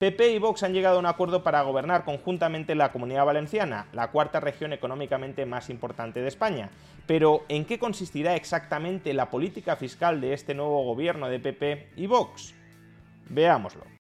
PP y Vox han llegado a un acuerdo para gobernar conjuntamente la Comunidad Valenciana, la cuarta región económicamente más importante de España. Pero, ¿en qué consistirá exactamente la política fiscal de este nuevo gobierno de PP y Vox? Veámoslo.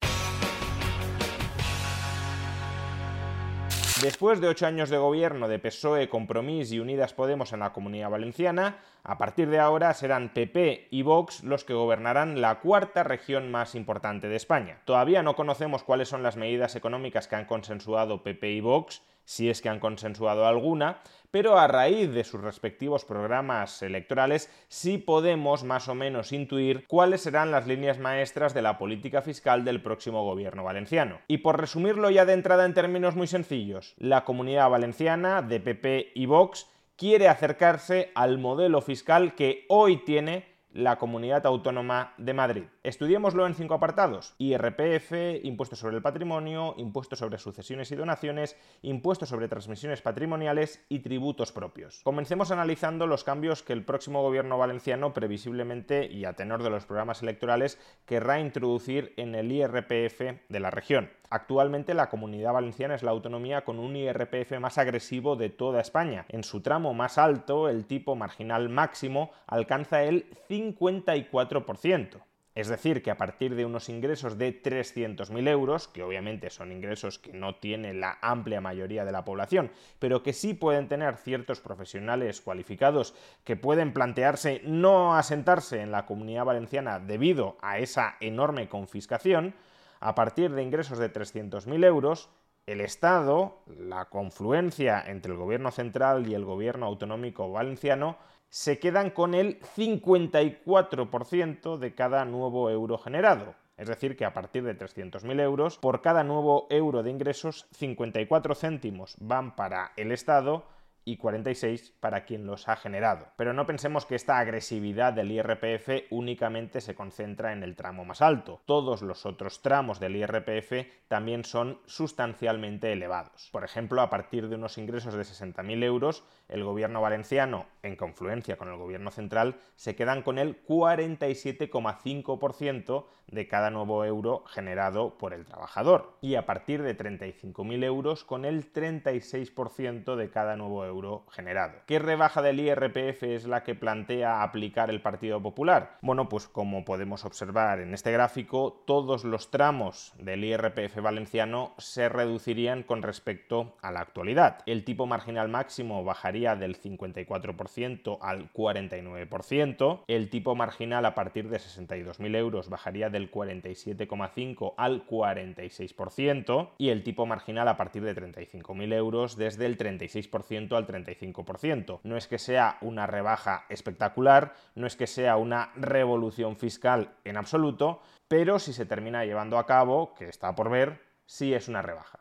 Después de ocho años de gobierno de PSOE, Compromís y Unidas Podemos en la Comunidad Valenciana, a partir de ahora serán PP y Vox los que gobernarán la cuarta región más importante de España. Todavía no conocemos cuáles son las medidas económicas que han consensuado PP y Vox, si es que han consensuado alguna, pero a raíz de sus respectivos programas electorales sí podemos más o menos intuir cuáles serán las líneas maestras de la política fiscal del próximo gobierno valenciano. Y por resumirlo ya de entrada en términos muy sencillos, la comunidad valenciana de PP y Vox quiere acercarse al modelo fiscal que hoy tiene la Comunidad Autónoma de Madrid. Estudiémoslo en cinco apartados. IRPF, impuesto sobre el patrimonio, impuesto sobre sucesiones y donaciones, impuesto sobre transmisiones patrimoniales y tributos propios. Comencemos analizando los cambios que el próximo gobierno valenciano previsiblemente y a tenor de los programas electorales querrá introducir en el IRPF de la región. Actualmente la comunidad valenciana es la autonomía con un IRPF más agresivo de toda España. En su tramo más alto, el tipo marginal máximo alcanza el 54%. Es decir, que a partir de unos ingresos de 300.000 euros, que obviamente son ingresos que no tiene la amplia mayoría de la población, pero que sí pueden tener ciertos profesionales cualificados que pueden plantearse no asentarse en la comunidad valenciana debido a esa enorme confiscación, a partir de ingresos de 300.000 euros, el Estado, la confluencia entre el gobierno central y el gobierno autonómico valenciano, se quedan con el 54% de cada nuevo euro generado. Es decir, que a partir de 300.000 euros, por cada nuevo euro de ingresos, 54 céntimos van para el Estado y 46 para quien los ha generado. Pero no pensemos que esta agresividad del IRPF únicamente se concentra en el tramo más alto. Todos los otros tramos del IRPF también son sustancialmente elevados. Por ejemplo, a partir de unos ingresos de 60.000 euros, el gobierno valenciano, en confluencia con el gobierno central, se quedan con el 47,5% de cada nuevo euro generado por el trabajador. Y a partir de 35.000 euros, con el 36% de cada nuevo euro generado. ¿Qué rebaja del IRPF es la que plantea aplicar el Partido Popular? Bueno, pues como podemos observar en este gráfico, todos los tramos del IRPF valenciano se reducirían con respecto a la actualidad. El tipo marginal máximo bajaría del 54% al 49%, el tipo marginal a partir de 62.000 euros bajaría del 47,5 al 46% y el tipo marginal a partir de 35.000 euros desde el 36% al 35%. No es que sea una rebaja espectacular, no es que sea una revolución fiscal en absoluto, pero si se termina llevando a cabo, que está por ver, sí es una rebaja.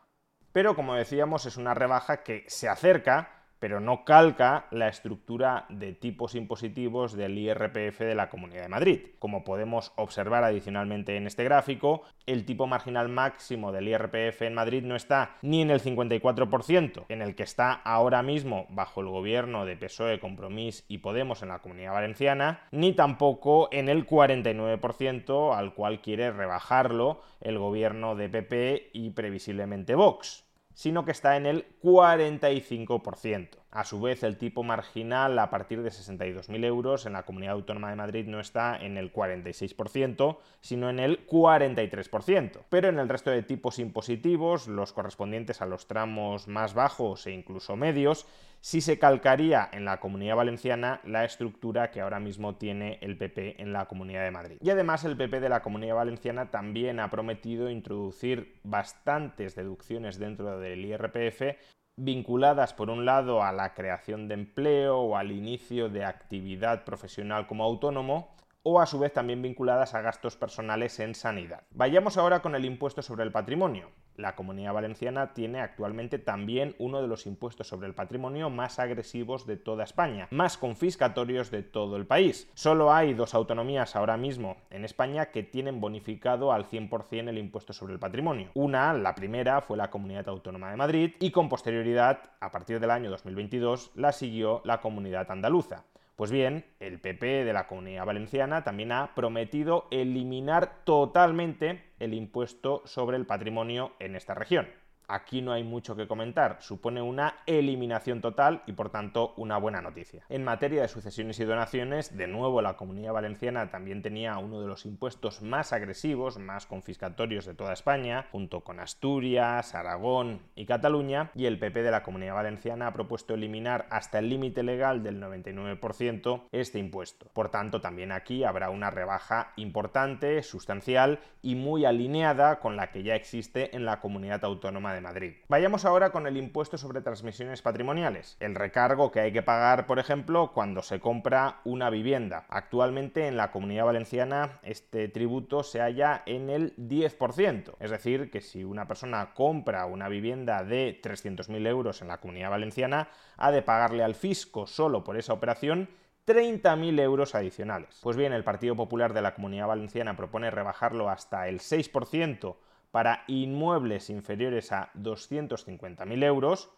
Pero como decíamos, es una rebaja que se acerca pero no calca la estructura de tipos impositivos del IRPF de la Comunidad de Madrid. Como podemos observar adicionalmente en este gráfico, el tipo marginal máximo del IRPF en Madrid no está ni en el 54%, en el que está ahora mismo bajo el gobierno de PSOE, Compromís y Podemos en la Comunidad Valenciana, ni tampoco en el 49% al cual quiere rebajarlo el gobierno de PP y previsiblemente Vox sino que está en el 45%. A su vez, el tipo marginal a partir de 62.000 euros en la Comunidad Autónoma de Madrid no está en el 46%, sino en el 43%. Pero en el resto de tipos impositivos, los correspondientes a los tramos más bajos e incluso medios, sí se calcaría en la Comunidad Valenciana la estructura que ahora mismo tiene el PP en la Comunidad de Madrid. Y además el PP de la Comunidad Valenciana también ha prometido introducir bastantes deducciones dentro del IRPF vinculadas por un lado a la creación de empleo o al inicio de actividad profesional como autónomo o a su vez también vinculadas a gastos personales en sanidad. Vayamos ahora con el impuesto sobre el patrimonio. La Comunidad Valenciana tiene actualmente también uno de los impuestos sobre el patrimonio más agresivos de toda España, más confiscatorios de todo el país. Solo hay dos autonomías ahora mismo en España que tienen bonificado al 100% el impuesto sobre el patrimonio. Una, la primera, fue la Comunidad Autónoma de Madrid y con posterioridad, a partir del año 2022, la siguió la Comunidad Andaluza. Pues bien, el PP de la Comunidad Valenciana también ha prometido eliminar totalmente el impuesto sobre el patrimonio en esta región. Aquí no hay mucho que comentar, supone una eliminación total y por tanto una buena noticia. En materia de sucesiones y donaciones, de nuevo la Comunidad Valenciana también tenía uno de los impuestos más agresivos, más confiscatorios de toda España, junto con Asturias, Aragón y Cataluña, y el PP de la Comunidad Valenciana ha propuesto eliminar hasta el límite legal del 99% este impuesto. Por tanto, también aquí habrá una rebaja importante, sustancial y muy alineada con la que ya existe en la comunidad autónoma de Madrid. Vayamos ahora con el impuesto sobre transmisiones patrimoniales, el recargo que hay que pagar, por ejemplo, cuando se compra una vivienda. Actualmente en la Comunidad Valenciana este tributo se halla en el 10%, es decir, que si una persona compra una vivienda de 300.000 euros en la Comunidad Valenciana, ha de pagarle al fisco solo por esa operación 30.000 euros adicionales. Pues bien, el Partido Popular de la Comunidad Valenciana propone rebajarlo hasta el 6% para inmuebles inferiores a 250.000 euros,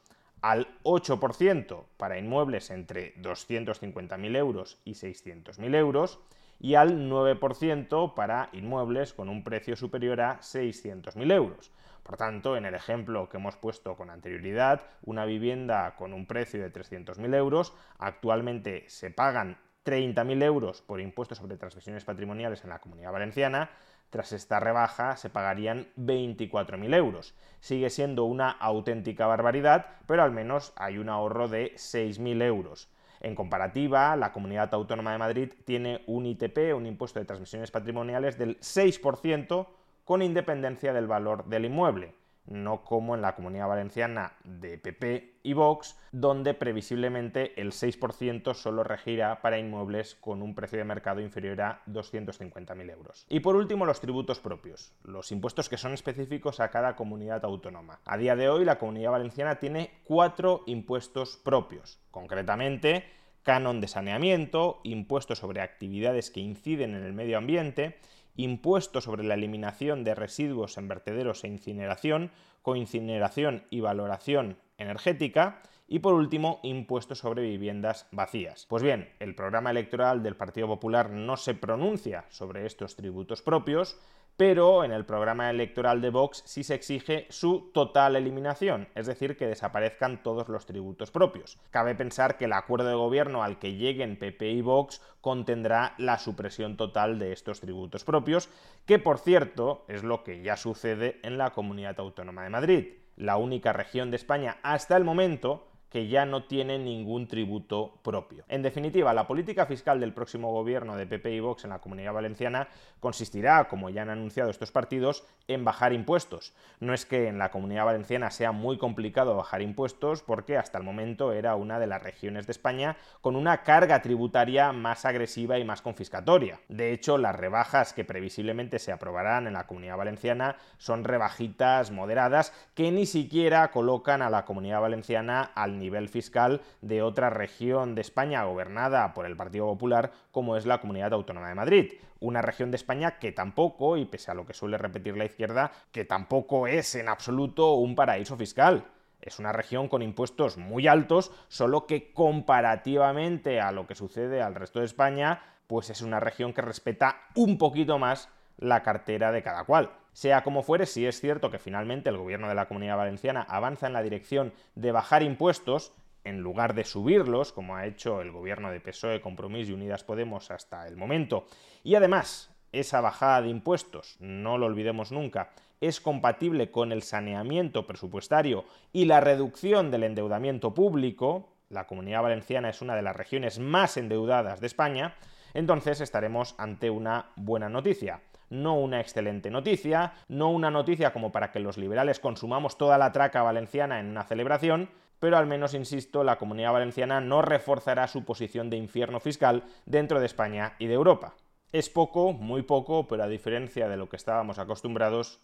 al 8% para inmuebles entre 250.000 euros y 600.000 euros y al 9% para inmuebles con un precio superior a 600.000 euros. Por tanto, en el ejemplo que hemos puesto con anterioridad, una vivienda con un precio de 300.000 euros, actualmente se pagan 30.000 euros por impuestos sobre transmisiones patrimoniales en la comunidad valenciana, tras esta rebaja se pagarían 24.000 euros. Sigue siendo una auténtica barbaridad, pero al menos hay un ahorro de 6.000 euros. En comparativa, la Comunidad Autónoma de Madrid tiene un ITP, un impuesto de transmisiones patrimoniales, del 6% con independencia del valor del inmueble no como en la comunidad valenciana de PP y Vox, donde previsiblemente el 6% solo regirá para inmuebles con un precio de mercado inferior a 250.000 euros. Y por último, los tributos propios, los impuestos que son específicos a cada comunidad autónoma. A día de hoy, la comunidad valenciana tiene cuatro impuestos propios, concretamente canon de saneamiento, impuestos sobre actividades que inciden en el medio ambiente, impuesto sobre la eliminación de residuos en vertederos e incineración, coincineración y valoración energética, y por último, impuesto sobre viviendas vacías. Pues bien, el programa electoral del Partido Popular no se pronuncia sobre estos tributos propios, pero en el programa electoral de Vox sí se exige su total eliminación, es decir, que desaparezcan todos los tributos propios. Cabe pensar que el acuerdo de gobierno al que lleguen PP y Vox contendrá la supresión total de estos tributos propios, que por cierto es lo que ya sucede en la Comunidad Autónoma de Madrid, la única región de España hasta el momento que ya no tiene ningún tributo propio. En definitiva, la política fiscal del próximo gobierno de PP y Vox en la Comunidad Valenciana consistirá, como ya han anunciado estos partidos, en bajar impuestos. No es que en la Comunidad Valenciana sea muy complicado bajar impuestos porque hasta el momento era una de las regiones de España con una carga tributaria más agresiva y más confiscatoria. De hecho, las rebajas que previsiblemente se aprobarán en la Comunidad Valenciana son rebajitas moderadas que ni siquiera colocan a la Comunidad Valenciana al nivel fiscal de otra región de España gobernada por el Partido Popular como es la Comunidad Autónoma de Madrid. Una región de España que tampoco, y pese a lo que suele repetir la izquierda, que tampoco es en absoluto un paraíso fiscal. Es una región con impuestos muy altos, solo que comparativamente a lo que sucede al resto de España, pues es una región que respeta un poquito más la cartera de cada cual. Sea como fuere, si es cierto que finalmente el gobierno de la Comunidad Valenciana avanza en la dirección de bajar impuestos, en lugar de subirlos, como ha hecho el gobierno de PSOE, Compromís y Unidas Podemos hasta el momento, y además esa bajada de impuestos, no lo olvidemos nunca, es compatible con el saneamiento presupuestario y la reducción del endeudamiento público, la Comunidad Valenciana es una de las regiones más endeudadas de España, entonces estaremos ante una buena noticia no una excelente noticia, no una noticia como para que los liberales consumamos toda la traca valenciana en una celebración, pero al menos, insisto, la comunidad valenciana no reforzará su posición de infierno fiscal dentro de España y de Europa. Es poco, muy poco, pero a diferencia de lo que estábamos acostumbrados,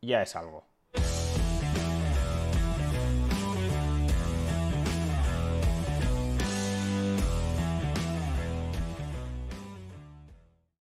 ya es algo.